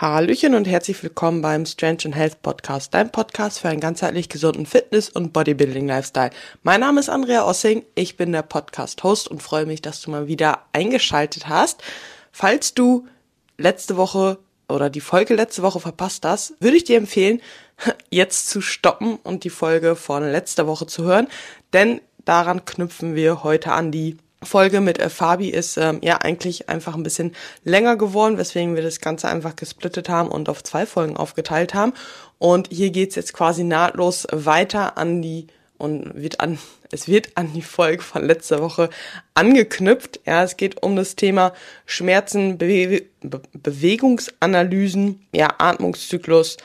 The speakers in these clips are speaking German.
Hallöchen und herzlich willkommen beim Strange and Health Podcast, dein Podcast für einen ganzheitlich gesunden Fitness- und Bodybuilding-Lifestyle. Mein Name ist Andrea Ossing, ich bin der Podcast-Host und freue mich, dass du mal wieder eingeschaltet hast. Falls du letzte Woche oder die Folge letzte Woche verpasst hast, würde ich dir empfehlen, jetzt zu stoppen und die Folge von letzter Woche zu hören, denn daran knüpfen wir heute an die Folge mit äh, Fabi ist ähm, ja eigentlich einfach ein bisschen länger geworden, weswegen wir das Ganze einfach gesplittet haben und auf zwei Folgen aufgeteilt haben. Und hier geht's jetzt quasi nahtlos weiter an die und wird an, es wird an die Folge von letzter Woche angeknüpft. Ja, es geht um das Thema Schmerzen, Bewe Be Bewegungsanalysen, ja, Atmungszyklus,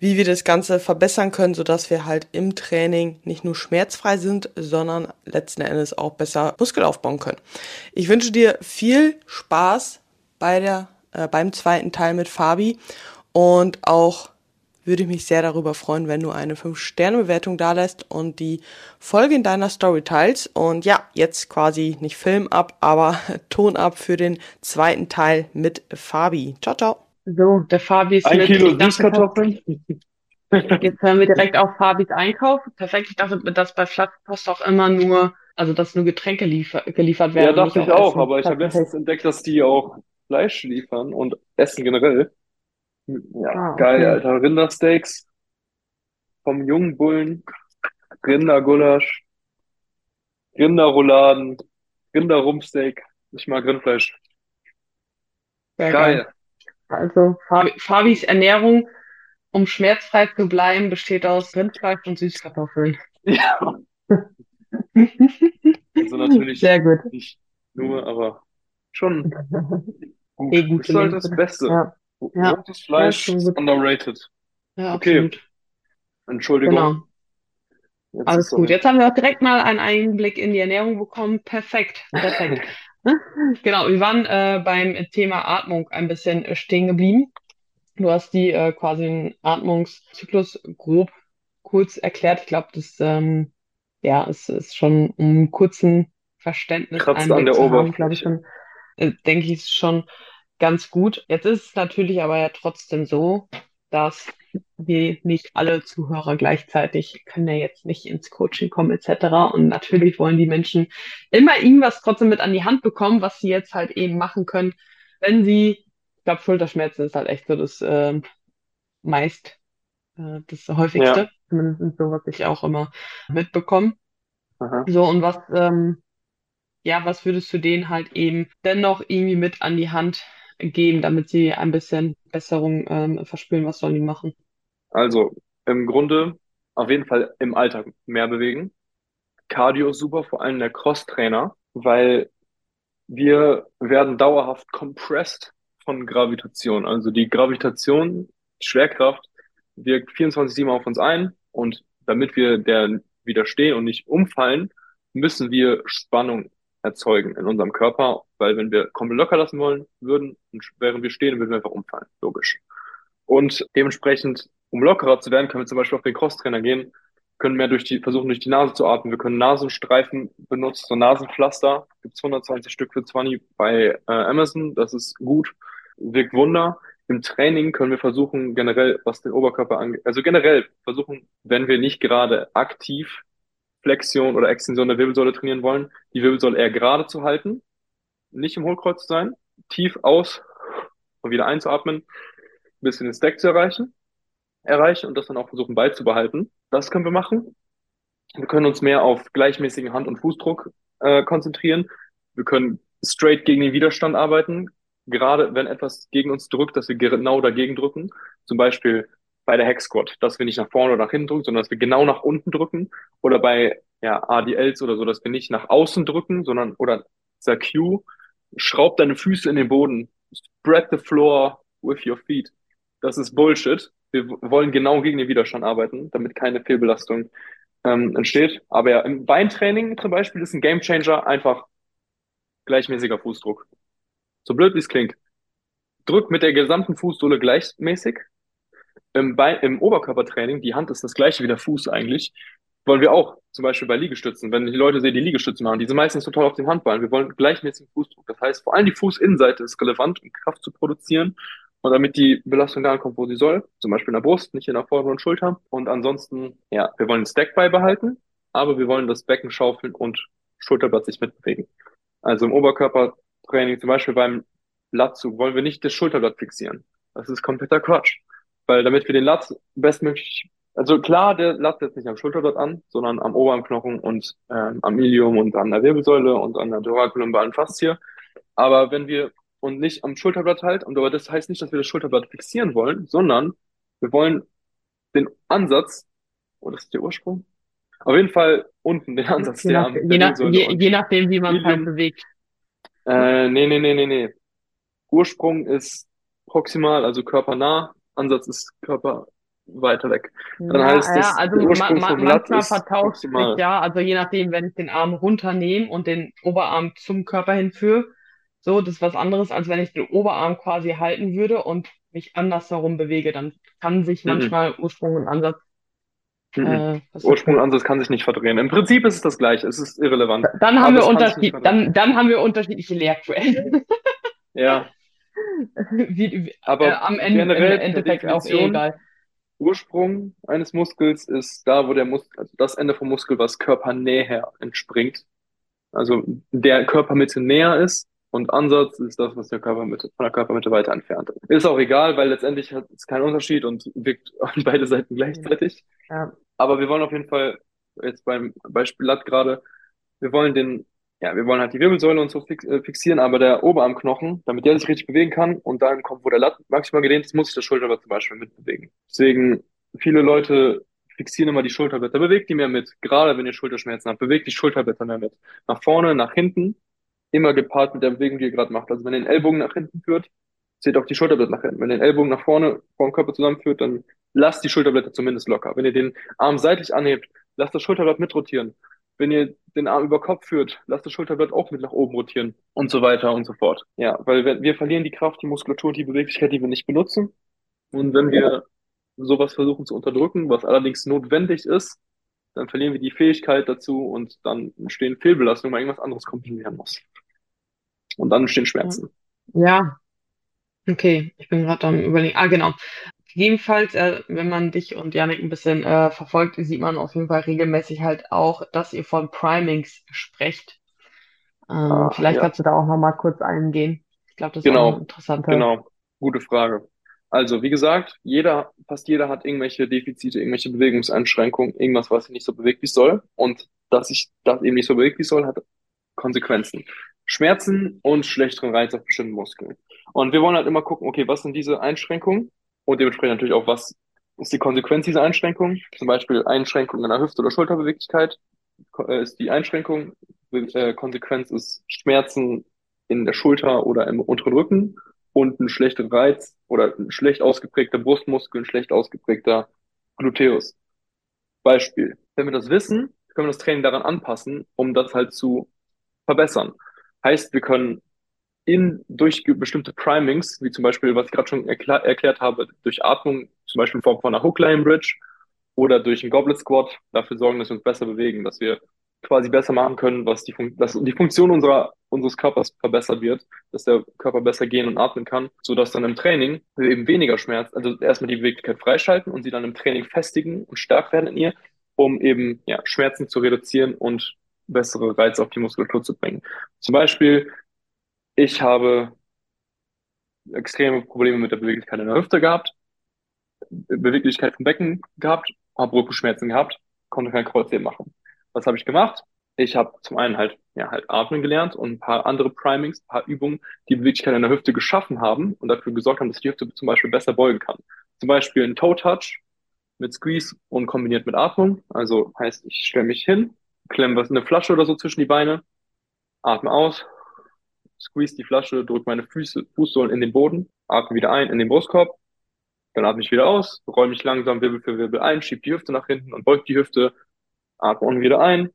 wie wir das Ganze verbessern können, sodass wir halt im Training nicht nur schmerzfrei sind, sondern letzten Endes auch besser Muskel aufbauen können. Ich wünsche dir viel Spaß bei der, äh, beim zweiten Teil mit Fabi und auch würde ich mich sehr darüber freuen, wenn du eine 5-Sterne-Bewertung da lässt und die Folge in deiner Story teilst. Und ja, jetzt quasi nicht Film ab, aber Ton ab für den zweiten Teil mit Fabi. Ciao, ciao. So, der Fabi ist Ein mit. Kilo Süßkartoffeln. Jetzt hören wir direkt auf Fabis Einkauf. Perfekt. Ich dachte, dass bei Flaschenpost auch immer nur, also dass nur Getränke liefer geliefert werden. Ja, dachte ich auch, Essen. aber ich habe letztens entdeckt, dass die auch Fleisch liefern und Essen generell. Ja, Ah, okay. geil, Alter. Rindersteaks vom jungen Bullen, Rindergulasch, Rinderrouladen, Rinderrumpsteak. Ich mag Rindfleisch. Sehr Geil. Also Fabi, Fabis Ernährung, um schmerzfrei zu bleiben, besteht aus Rindfleisch und Süßkartoffeln. Ja, also natürlich Sehr gut. nicht nur, aber schon gut. Eh, gute Ist halt das. Beste. Ja, ja. Rotes Fleisch Ja, underrated. ja, Okay. absolut. Entschuldigung. Genau. Jetzt Alles gut. Jetzt haben wir auch direkt mal einen Einblick in die Ernährung bekommen. Perfekt. Perfekt. Genau, wir waren äh, beim Thema Atmung ein bisschen äh, stehen geblieben. Du hast die äh, quasi den Atmungszyklus grob kurz erklärt. Ich glaube, das ähm, ja, es ist schon um kurzen Verständnis Kratzt an der zu haben, glaube ich Oberfläche. schon, äh, denke ich, schon ganz gut. Jetzt ist es natürlich aber ja trotzdem so, dass wir nicht alle Zuhörer gleichzeitig können ja jetzt nicht ins Coaching kommen etc. Und natürlich wollen die Menschen immer irgendwas trotzdem mit an die Hand bekommen, was sie jetzt halt eben machen können, wenn sie, ich glaube, Schulterschmerzen ist halt echt so das ähm, meist, äh, das häufigste, zumindest so, was ich auch immer mitbekomme. Aha. So, und was, ähm, ja, was würdest du denen halt eben dennoch irgendwie mit an die Hand geben, damit sie ein bisschen Besserung ähm, verspüren? Was sollen die machen? Also im Grunde auf jeden Fall im Alltag mehr bewegen. Cardio ist super, vor allem der Cross-Trainer, weil wir werden dauerhaft compressed von Gravitation. Also die Gravitation, Schwerkraft wirkt 24/7 auf uns ein und damit wir der widerstehen und nicht umfallen, müssen wir Spannung erzeugen in unserem Körper, weil wenn wir komplett locker lassen wollen würden während wir stehen, würden wir einfach umfallen. Logisch. Und dementsprechend, um lockerer zu werden, können wir zum Beispiel auf den Crosstrainer gehen, können mehr durch die, versuchen durch die Nase zu atmen. Wir können Nasenstreifen benutzen, so Nasenpflaster. Gibt's 120 Stück für 20 bei äh, Amazon. Das ist gut, wirkt Wunder. Im Training können wir versuchen, generell, was den Oberkörper angeht, also generell versuchen, wenn wir nicht gerade aktiv Flexion oder Extension der Wirbelsäule trainieren wollen, die Wirbelsäule eher gerade zu halten, nicht im Hohlkreuz zu sein, tief aus und wieder einzuatmen, bis wir den Stack zu erreichen, erreichen und das dann auch versuchen beizubehalten. Das können wir machen. Wir können uns mehr auf gleichmäßigen Hand- und Fußdruck äh, konzentrieren. Wir können straight gegen den Widerstand arbeiten, gerade wenn etwas gegen uns drückt, dass wir genau dagegen drücken. Zum Beispiel bei der Hex Squat, dass wir nicht nach vorne oder nach hinten drücken, sondern dass wir genau nach unten drücken. Oder bei ja, ADLs oder so, dass wir nicht nach außen drücken, sondern oder dieser Q, schraub deine Füße in den Boden, spread the floor with your feet. Das ist Bullshit. Wir wollen genau gegen den Widerstand arbeiten, damit keine Fehlbelastung ähm, entsteht. Aber ja, im Beintraining zum Beispiel ist ein Gamechanger einfach gleichmäßiger Fußdruck. So blöd wie es klingt. Drück mit der gesamten Fußsohle gleichmäßig. Im, Bein, Im Oberkörpertraining, die Hand ist das gleiche wie der Fuß eigentlich, wollen wir auch, zum Beispiel bei Liegestützen, wenn die Leute sehen, die Liegestützen machen, die sind meistens total auf den Handballen. Wir wollen gleichmäßigen Fußdruck. Das heißt, vor allem die Fußinnenseite ist relevant, um Kraft zu produzieren Und damit die Belastung da ankommt, wo sie soll, zum Beispiel in der Brust, nicht in der vorderen Schulter. Und ansonsten, ja, wir wollen den Stack beibehalten, aber wir wollen das Becken schaufeln und Schulterblatt sich mitbewegen. Also im Oberkörpertraining, zum Beispiel beim Latzug, wollen wir nicht das Schulterblatt fixieren. Das ist kompletter Quatsch. Weil damit wir den Latz bestmöglich, also klar, der Latz setzt nicht am Schulterblatt an, sondern am Oberarmknochen und ähm, am Ilium und an der Wirbelsäule und an der thoracolumbralen Faszie. Aber wenn wir und nicht am Schulterblatt halt. Und aber das heißt nicht, dass wir das Schulterblatt fixieren wollen, sondern wir wollen den Ansatz, oh, das ist der Ursprung? Auf jeden Fall unten den Ansatz, je, nach, je, nach, je, je, nachdem, wie man es halt bewegt. Äh, nee, nee, nee, nee, nee. Ursprung ist proximal, also körpernah. Ansatz ist Körper weiter weg. Dann ja, heißt ja, also ma, ma, manchmal vertauscht sich, ja, also je nachdem, wenn ich den Arm runternehme und den Oberarm zum Körper hinführe, so, das ist was anderes, als wenn ich den Oberarm quasi halten würde und mich andersherum bewege. Dann kann sich mhm. manchmal Ursprung und Ansatz. Mhm. Äh, Ursprung und Ansatz kann sich nicht verdrehen. Im Prinzip ist es das gleiche, es ist irrelevant. Dann haben, wir Unterschied, dann, dann haben wir unterschiedliche Lehrquellen. ja. Wie, wie, Aber äh, am Ende generell im Endeffekt auch eh egal. Ursprung eines Muskels ist da, wo der Muskel, also das Ende vom Muskel, was körpernäher entspringt. Also der Körpermitte näher ist und Ansatz ist das, was der Körpermitte, von der Körpermitte weiter entfernt ist. Ist auch egal, weil letztendlich hat es keinen Unterschied und wirkt an beide Seiten gleichzeitig. Ja. Aber wir wollen auf jeden Fall, jetzt beim Beispiel Latt gerade, wir wollen den, ja, wir wollen halt die Wirbelsäule und so äh, fixieren, aber der Oberarmknochen, damit der sich richtig bewegen kann und dahin kommt, wo der Latt maximal gedehnt ist, muss sich der Schulterblatt zum Beispiel mitbewegen. Deswegen, viele Leute fixieren immer die Schulterblätter, bewegt die mehr mit. Gerade wenn ihr Schulterschmerzen habt, bewegt die Schulterblätter mehr mit. Nach vorne, nach hinten immer gepaart mit der Bewegung, die ihr gerade macht. Also wenn ihr den Ellbogen nach hinten führt, zieht auch die Schulterblätter nach hinten. Wenn ihr den Ellbogen nach vorne vor dem Körper zusammenführt, dann lasst die Schulterblätter zumindest locker. Wenn ihr den Arm seitlich anhebt, lasst das Schulterblatt mitrotieren. Wenn ihr den Arm über Kopf führt, lasst das Schulterblatt auch mit nach oben rotieren und so weiter und so fort. Ja, weil wir, wir verlieren die Kraft, die Muskulatur und die Beweglichkeit, die wir nicht benutzen. Und wenn wir sowas versuchen zu unterdrücken, was allerdings notwendig ist, dann verlieren wir die Fähigkeit dazu und dann entstehen Fehlbelastungen, weil irgendwas anderes kompensieren muss. Und dann entstehen Schmerzen. Ja. Okay, ich bin gerade am überlegen. Ah, genau. Gegebenenfalls, äh, wenn man dich und Janik ein bisschen äh, verfolgt, sieht man auf jeden Fall regelmäßig halt auch, dass ihr von Primings sprecht. Ähm, ah, vielleicht ja. kannst du da auch nochmal kurz eingehen. Ich glaube, das genau, ist auch interessant. Genau, gute Frage. Also, wie gesagt, jeder, fast jeder hat irgendwelche Defizite, irgendwelche Bewegungseinschränkungen, irgendwas, was sich nicht so bewegt, wie es soll. Und dass sich das eben nicht so bewegt, wie es soll, hat Konsequenzen. Schmerzen und schlechteren Reiz auf bestimmten Muskeln. Und wir wollen halt immer gucken, okay, was sind diese Einschränkungen? Und dementsprechend natürlich auch, was ist die Konsequenz dieser Einschränkung? Zum Beispiel Einschränkung in der Hüfte- oder Schulterbeweglichkeit äh, ist die Einschränkung. Äh, Konsequenz ist Schmerzen in der Schulter oder im unteren Rücken und ein schlechter Reiz oder ein schlecht ausgeprägter Brustmuskel, ein schlecht ausgeprägter Gluteus. Beispiel. Wenn wir das wissen, können wir das Training daran anpassen, um das halt zu verbessern. Heißt, wir können in, durch bestimmte Primings, wie zum Beispiel, was ich gerade schon erklär, erklärt habe, durch Atmung, zum Beispiel in Form von einer Hookline Bridge oder durch einen Goblet Squat, dafür sorgen, dass wir uns besser bewegen, dass wir quasi besser machen können, was die, Fun dass die Funktion unserer, unseres Körpers verbessert wird, dass der Körper besser gehen und atmen kann, so dass dann im Training wir eben weniger Schmerz, also erstmal die Beweglichkeit freischalten und sie dann im Training festigen und stark werden in ihr, um eben ja, Schmerzen zu reduzieren und bessere Reize auf die Muskulatur zu bringen. Zum Beispiel, ich habe extreme Probleme mit der Beweglichkeit in der Hüfte gehabt, Beweglichkeit vom Becken gehabt, habe Rückenschmerzen gehabt, konnte kein Kreuzheben machen. Was habe ich gemacht? Ich habe zum einen halt, ja, halt atmen gelernt und ein paar andere Primings, ein paar Übungen, die Beweglichkeit in der Hüfte geschaffen haben und dafür gesorgt haben, dass die Hüfte zum Beispiel besser beugen kann. Zum Beispiel ein Toe Touch mit Squeeze und kombiniert mit Atmung. Also heißt, ich stelle mich hin, klemme was eine Flasche oder so zwischen die Beine, atme aus, squeeze die Flasche, drücke meine Füße, Fußsohlen in den Boden, atme wieder ein in den Brustkorb, dann atme ich wieder aus, räume mich langsam Wirbel für Wirbel ein, schiebe die Hüfte nach hinten und beug die Hüfte, atme unten wieder ein,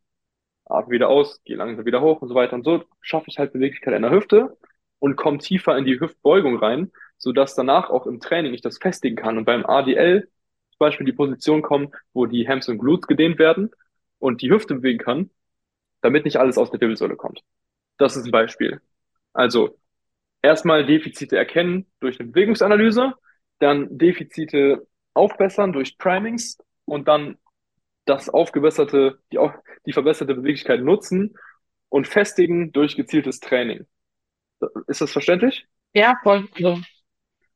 atme wieder aus, gehe langsam wieder hoch und so weiter und so schaffe ich halt Beweglichkeit in der Hüfte und komme tiefer in die Hüftbeugung rein, so dass danach auch im Training ich das festigen kann und beim ADL zum Beispiel die Position kommen, wo die Hams und Glutes gedehnt werden und die Hüfte bewegen kann, damit nicht alles aus der Wirbelsäule kommt. Das ist ein Beispiel. Also erstmal Defizite erkennen durch eine Bewegungsanalyse, dann Defizite aufbessern durch Primings und dann das aufgebesserte, die, die verbesserte Beweglichkeit nutzen und festigen durch gezieltes Training. Ist das verständlich? Ja, voll. Also,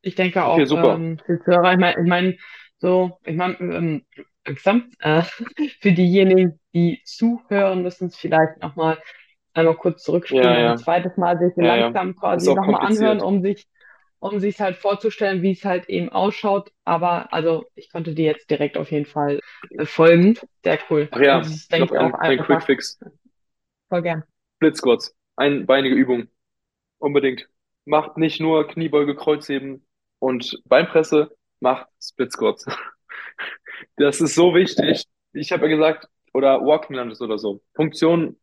ich denke auch, Okay, super. ähm, für Hörer, ich meine, ich mein, so, ich meine, ähm, langsam, äh, für diejenigen, die zuhören, müssen es vielleicht nochmal einmal kurz zurückspulen Ja, und ein ja, zweites Mal sich ja, ja. langsam quasi nochmal anhören, um sich, um sich halt vorzustellen, wie es halt eben ausschaut. Aber also ich konnte dir jetzt direkt auf jeden Fall äh, folgen. Sehr cool. Ach ja, es ist, denke ich, auch ein, ein Quick einfach Fix. voll gern. Split Squats. Einbeinige Übung. Unbedingt. Macht nicht nur Kniebeuge, Kreuzheben und Beinpresse, macht Split Squats. Das ist so wichtig. Ich habe ja gesagt, oder Walking Lunges oder so. Funktion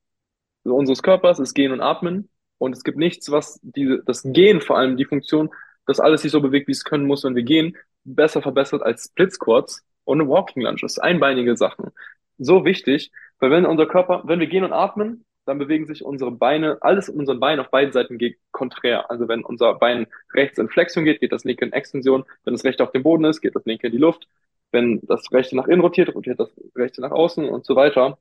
unseres Körpers ist Gehen und Atmen. Und es gibt nichts, was die, das Gehen, vor allem die Funktion, dass alles sich so bewegt, wie es können muss, wenn wir gehen, besser verbessert als Split Squats und Walking Lunges. Einbeinige Sachen. So wichtig, weil wenn unser Körper, wenn wir gehen und atmen, dann bewegen sich unsere Beine, alles in unseren Beinen auf beiden Seiten geht konträr. Also wenn unser Bein rechts in Flexion geht, geht das linke in Extension. Wenn das rechte auf dem Boden ist, geht das linke in die Luft. Wenn das rechte nach innen rotiert, rotiert das rechte nach außen und so weiter.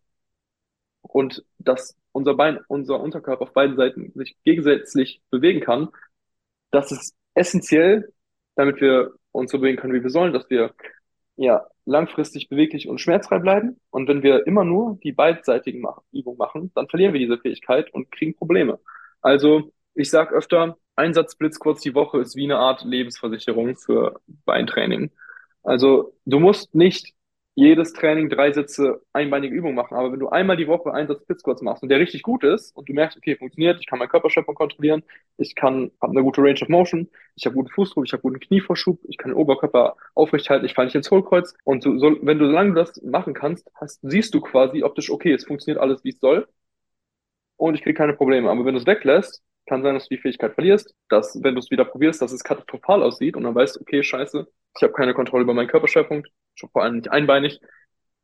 Und dass unser Bein, unser Unterkörper auf beiden Seiten sich gegensätzlich bewegen kann, das ist essentiell, damit wir uns so bewegen können, wie wir sollen, dass wir ja langfristig beweglich und schmerzfrei bleiben. Und wenn wir immer nur die beidseitigen Übungen machen, dann verlieren wir diese Fähigkeit und kriegen Probleme. Also ich sage öfter, ein Satz Splits kurz die Woche ist wie eine Art Lebensversicherung für Beintraining. Also du musst nicht jedes Training drei Sätze einbeinige Übungen machen, aber wenn du einmal die Woche einen Satz Squats machst und der richtig gut ist und du merkst, okay, funktioniert, ich kann meinen Körperschöpfung kontrollieren, ich kann, habe eine gute Range of Motion, ich habe guten Fußdruck, ich habe guten Knievorschub, ich kann den Oberkörper aufrecht halten, ich falle nicht ins Hohlkreuz. Und so, so, wenn du solange du das machen kannst, hast, siehst du quasi optisch, okay, es funktioniert alles, wie es soll. Und ich kriege keine Probleme. Aber wenn du es weglässt, kann sein, dass du die Fähigkeit verlierst, dass, wenn du es wieder probierst, dass es katastrophal aussieht und dann weißt, okay, scheiße, ich habe keine Kontrolle über meinen Körperschwerpunkt, schon vor allem nicht einbeinig,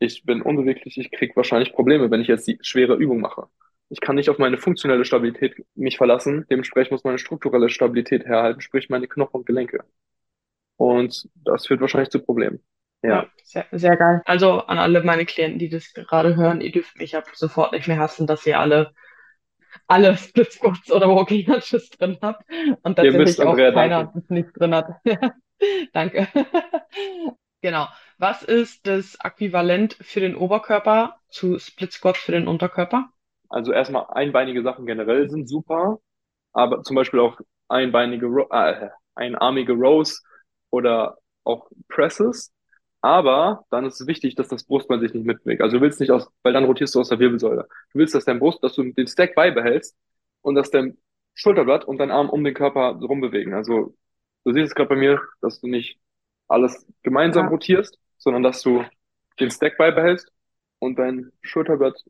ich bin unbeweglich, ich krieg wahrscheinlich Probleme, wenn ich jetzt die schwere Übung mache. Ich kann nicht auf meine funktionelle Stabilität mich verlassen, dementsprechend muss meine strukturelle Stabilität herhalten, sprich meine Knochen und Gelenke. Und das führt wahrscheinlich zu Problemen. Ja, sehr, sehr geil. Also an alle meine Klienten, die das gerade hören, ihr dürft mich ab sofort nicht mehr hassen, dass ihr alle, alle Split Squats oder Walking Lunges drin habt und ihr müsst, tatsächlich auch Andrea, keiner danke. das nicht drin hat. Danke. Genau. Was ist das Äquivalent für den Oberkörper zu Split Squats für den Unterkörper? Also erstmal einbeinige Sachen generell sind super, aber zum Beispiel auch einbeinige, äh, einarmige Rows oder auch Presses. Aber dann ist es wichtig, dass das Brustbein sich nicht mitbewegt. Also du willst nicht aus, weil dann rotierst du aus der Wirbelsäule. Du willst, dass dein Brust, dass du den Stack beibehältst und dass dein Schulterblatt und dein Arm um den Körper rumbewegen. Also du siehst es gerade bei mir, dass du nicht alles gemeinsam Ja. rotierst, sondern dass du den Stack beibehältst und dein Schulterblatt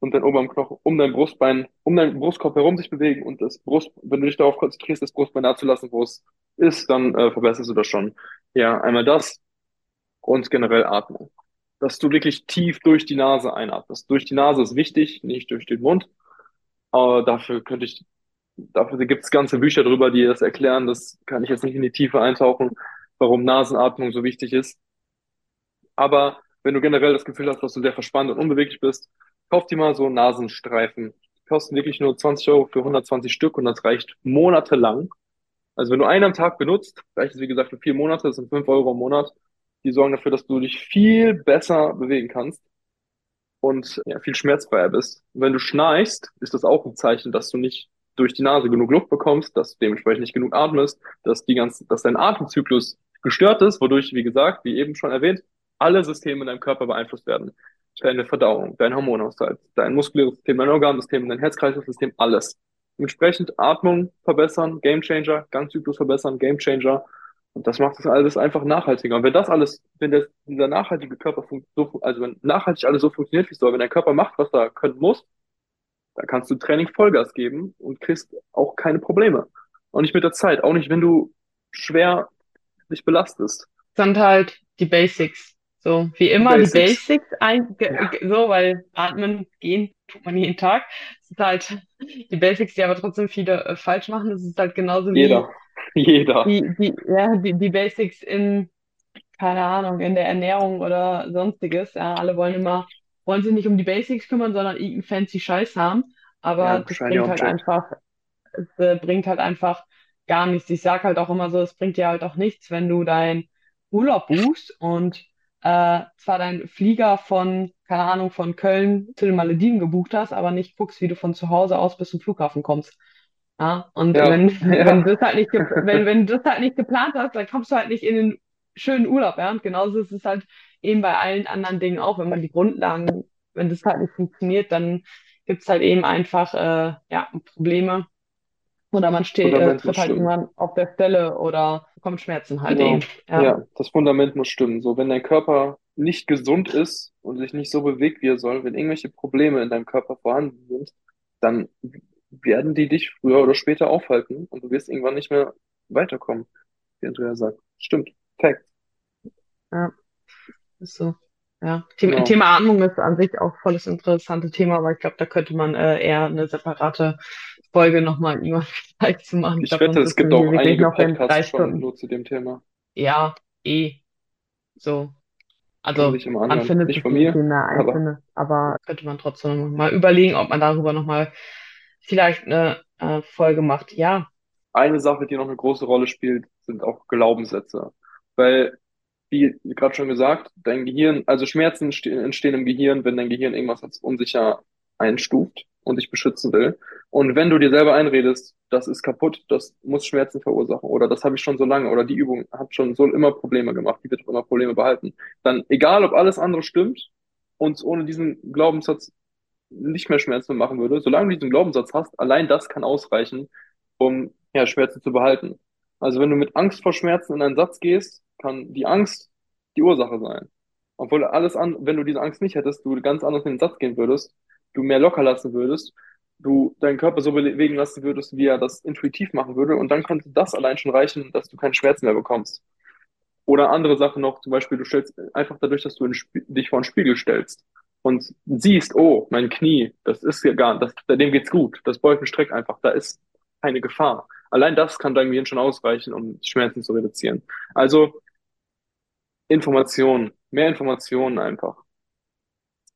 und dein Oberarmknochen um dein Brustbein, um deinen Brustkorb herum sich bewegen und das Brust, wenn du dich darauf konzentrierst, das Brustbein da zu lassen, wo es ist, dann äh, verbesserst du das schon. Ja, einmal das und generell Atmung. Dass du wirklich tief durch die Nase einatmest. Durch die Nase ist wichtig, nicht durch den Mund. Aber dafür könnte ich, dafür gibt es ganze Bücher drüber, die das erklären. Das kann ich jetzt nicht in die Tiefe eintauchen, warum Nasenatmung so wichtig ist. Aber wenn du generell das Gefühl hast, dass du sehr verspannt und unbeweglich bist, kauf dir mal so Nasenstreifen. Die kosten wirklich nur 20 Euro für 120 Stück und das reicht monatelang. Also wenn du einen am Tag benutzt, reicht es wie gesagt für vier Monate, das sind 5 Euro im Monat. Die sorgen dafür, dass du dich viel besser bewegen kannst und ja, viel schmerzfreier bist. Und wenn du schnarchst, ist das auch ein Zeichen, dass du nicht durch die Nase genug Luft bekommst, dass du dementsprechend nicht genug atmest, dass die ganze, dass dein Atemzyklus gestört ist, wodurch, wie gesagt, wie eben schon erwähnt, alle Systeme in deinem Körper beeinflusst werden. Deine Verdauung, dein Hormonhaushalt, dein muskuläres System, dein Organsystem, dein Herz-Kreislauf-System, alles. Dementsprechend Atmung verbessern, Gamechanger, Gangzyklus verbessern, Gamechanger. Und das macht das alles einfach nachhaltiger. Und wenn das alles, wenn das, dieser nachhaltige Körper so, also wenn nachhaltig alles so funktioniert, wie es soll, wenn dein Körper macht, was er können muss, dann kannst du Training Vollgas geben und kriegst auch keine Probleme. Auch nicht mit der Zeit, auch nicht, wenn du schwer dich belastest. sind halt die Basics. So, wie immer die Basics. Basics, ein, Ja. so, weil atmen, gehen, tut man jeden Tag. Es ist halt die Basics, die aber trotzdem viele äh, falsch machen. Es ist halt genauso wie Jeder. Jeder. die, die, ja, die, die Basics in, keine Ahnung, in der Ernährung oder sonstiges. Ja, alle wollen immer, wollen sich nicht um die Basics kümmern, sondern irgendeinen fancy Scheiß haben. Aber Ja, das bringt halt Object. einfach, es äh, bringt halt einfach gar nichts. Ich sag halt auch immer so, es bringt dir halt auch nichts, wenn du deinen Urlaub buchst und äh, zwar deinen Flieger von, keine Ahnung, von Köln zu den Malediven gebucht hast, aber nicht guckst, wie du von zu Hause aus bis zum Flughafen kommst. Ja, und Ja, wenn, ja. wenn du das halt nicht, wenn, wenn du das halt nicht geplant hast, dann kommst du halt nicht in den schönen Urlaub, ja. Und genauso ist es halt eben bei allen anderen Dingen auch, wenn man die Grundlagen, wenn das halt nicht funktioniert, dann gibt's halt eben einfach, äh, ja, Probleme. Oder man steht, äh, tritt halt stimmen. irgendwann auf der Stelle oder bekommt Schmerzen halt Genau. eben. Ja, Ja, das Fundament muss stimmen. So, wenn dein Körper nicht gesund ist und sich nicht so bewegt, wie er soll, wenn irgendwelche Probleme in deinem Körper vorhanden sind, dann werden die dich früher oder später aufhalten und du wirst irgendwann nicht mehr weiterkommen, wie Andrea sagt. Stimmt. Fact. ja, ist so. Ja, Thema, Genau. Thema Atmung ist an sich auch volles interessante Thema, aber ich glaube, da könnte man äh, eher eine separate Folge nochmal irgendwann vielleicht zu machen. Ich Ich wette, es gibt auch einige Podcasts schon nur zu dem Thema. Ja, eh. So. Also, man findet Nicht sich von mir, aber einzelne, aber könnte man trotzdem mal überlegen, ob man darüber nochmal vielleicht eine äh, Folge macht. Ja, eine Sache, die noch eine große Rolle spielt, sind auch Glaubenssätze. Weil, wie gerade schon gesagt, dein Gehirn, also Schmerzen ste- entstehen im Gehirn, wenn dein Gehirn irgendwas als unsicher einstuft und dich beschützen will. Und wenn du dir selber einredest, das ist kaputt, das muss Schmerzen verursachen oder das habe ich schon so lange oder die Übung hat schon so immer Probleme gemacht, die wird auch immer Probleme behalten, dann egal, ob alles andere stimmt und ohne diesen Glaubenssatz nicht mehr Schmerzen machen würde, solange du diesen Glaubenssatz hast, allein das kann ausreichen, um ja, Schmerzen zu behalten. Also wenn du mit Angst vor Schmerzen in einen Satz gehst, kann die Angst die Ursache sein. Obwohl alles an, wenn du diese Angst nicht hättest, du ganz anders in den Satz gehen würdest, du mehr locker lassen würdest, du deinen Körper so bewegen lassen würdest, wie er das intuitiv machen würde, und dann könnte das allein schon reichen, dass du keine Schmerzen mehr bekommst. Oder andere Sachen noch, zum Beispiel, du stellst einfach dadurch, dass du dich vor einen Spiegel stellst und siehst, oh, mein Knie, das ist ja gar, das, dem geht's gut, das beugt und streckt einfach, da ist keine Gefahr. Allein das kann dein Gehirn schon ausreichen, um Schmerzen zu reduzieren. Also Information, mehr Informationen einfach.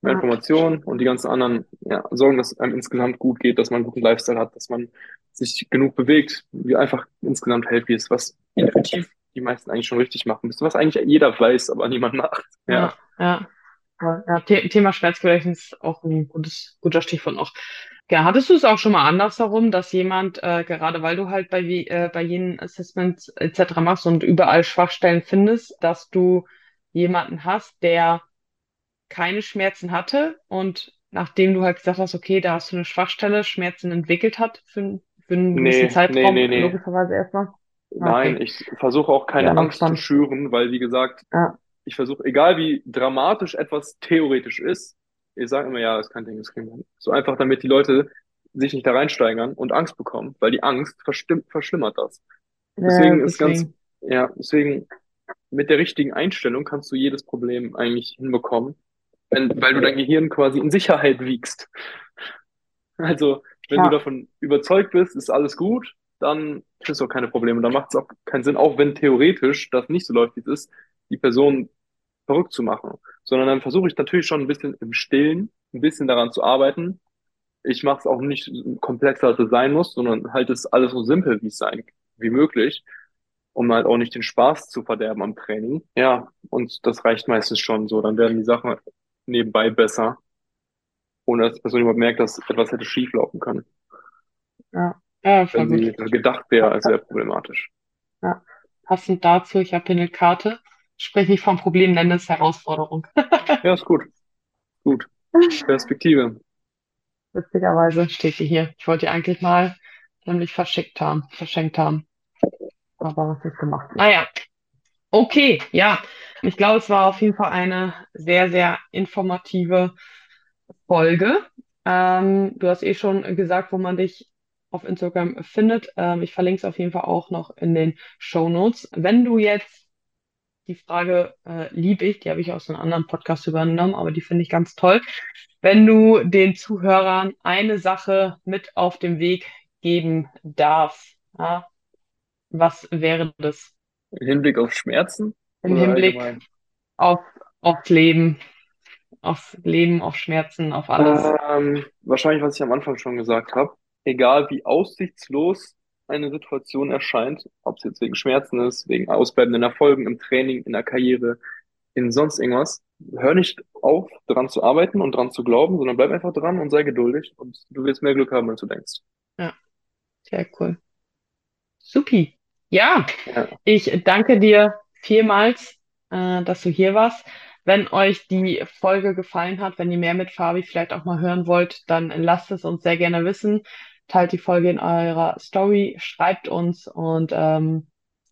Mehr Ja. Informationen und die ganzen anderen, ja, sorgen, dass es einem insgesamt gut geht, dass man einen guten Lifestyle hat, dass man sich genug bewegt, wie einfach insgesamt healthy ist, was intuitiv die meisten eigentlich schon richtig machen müssen, was eigentlich jeder weiß, aber niemand macht. Ja. ja, ja. Ja, The Thema Schmerzgedächtnis ist auch ein gutes, guter Stichwort noch. Ja, hattest du es auch schon mal andersherum, dass jemand, äh, gerade weil du halt bei, äh, bei jenen Assessments etc. machst und überall Schwachstellen findest, dass du jemanden hast, der keine Schmerzen hatte und nachdem du halt gesagt hast, okay, da hast du eine Schwachstelle, Schmerzen entwickelt hat für, für einen gewissen Nee, nee, Zeitraum, nee, nee. logischerweise erstmal. Nein, Okay. ich versuche auch keine Ja, Angst zu schüren, weil wie gesagt, Ja, ich versuche, egal wie dramatisch etwas theoretisch ist, ich sage immer, ja, ist kein Ding, das kriegen wir. So einfach, damit die Leute sich nicht da reinsteigern und Angst bekommen, weil die Angst verstimmt, verschlimmert das. Deswegen äh, ist ganz, ja, deswegen mit der richtigen Einstellung kannst du jedes Problem eigentlich hinbekommen, wenn, weil du dein Gehirn quasi in Sicherheit wiegst. Also, wenn du Ja, davon überzeugt bist, ist alles gut, dann kriegst du auch keine Probleme. Dann macht es auch keinen Sinn, auch wenn theoretisch das nicht so läuft, wie es ist, die Person verrückt zu machen. Sondern dann versuche ich natürlich schon ein bisschen im Stillen, ein bisschen daran zu arbeiten. Ich mache es auch nicht komplexer, als es sein muss, sondern halt es alles so simpel, wie es sein, wie möglich, um halt auch nicht den Spaß zu verderben am Training. Ja, und das reicht meistens schon so. Dann werden die Sachen nebenbei besser, ohne dass die Person überhaupt merkt, dass etwas hätte schief laufen können, ja, ja, voll wenn sie gedacht wäre, als wäre problematisch. Ja, passend dazu, ich habe hier eine Karte. Sprich nicht vom Problem, nenne es Herausforderung. Ja, ist gut. Gut. Perspektive. Witzigerweise steht die hier. Ich wollte die eigentlich mal nämlich verschickt haben, verschenkt haben. Aber was nicht gemacht. Naja, okay, ja. Ich glaube, es war auf jeden Fall eine sehr, sehr informative Folge. Ähm, du hast eh schon gesagt, wo man dich auf Instagram findet. Ähm, ich verlinke es auf jeden Fall auch noch in den Show Notes. Wenn du jetzt die Frage äh, liebe ich, die habe ich aus einem anderen Podcast übernommen, aber die finde ich ganz toll. Wenn du den Zuhörern eine Sache mit auf den Weg geben darfst, ja, was wäre das? Im Hinblick auf Schmerzen? Im Hinblick auf, aufs Leben, auf Leben, auf Schmerzen, auf alles. Ähm, wahrscheinlich, was ich am Anfang schon gesagt habe. Egal wie aussichtslos eine Situation erscheint, ob es jetzt wegen Schmerzen ist, wegen ausbleibenden Erfolgen im Training, in der Karriere, in sonst irgendwas, hör nicht auf, dran zu arbeiten und dran zu glauben, sondern bleib einfach dran und sei geduldig und du wirst mehr Glück haben, als du denkst. Ja, sehr cool. Supi. Ja, ja. ich danke dir vielmals, äh, dass du hier warst. Wenn euch die Folge gefallen hat, wenn ihr mehr mit Fabi vielleicht auch mal hören wollt, dann lasst es uns sehr gerne wissen. Teilt die Folge in eurer Story, schreibt uns und ähm,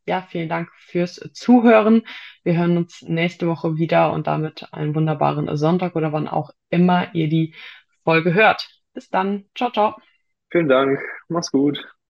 ja, vielen Dank fürs Zuhören. Wir hören uns nächste Woche wieder und damit einen wunderbaren Sonntag oder wann auch immer ihr die Folge hört. Bis dann. Ciao, ciao. Vielen Dank. Mach's gut.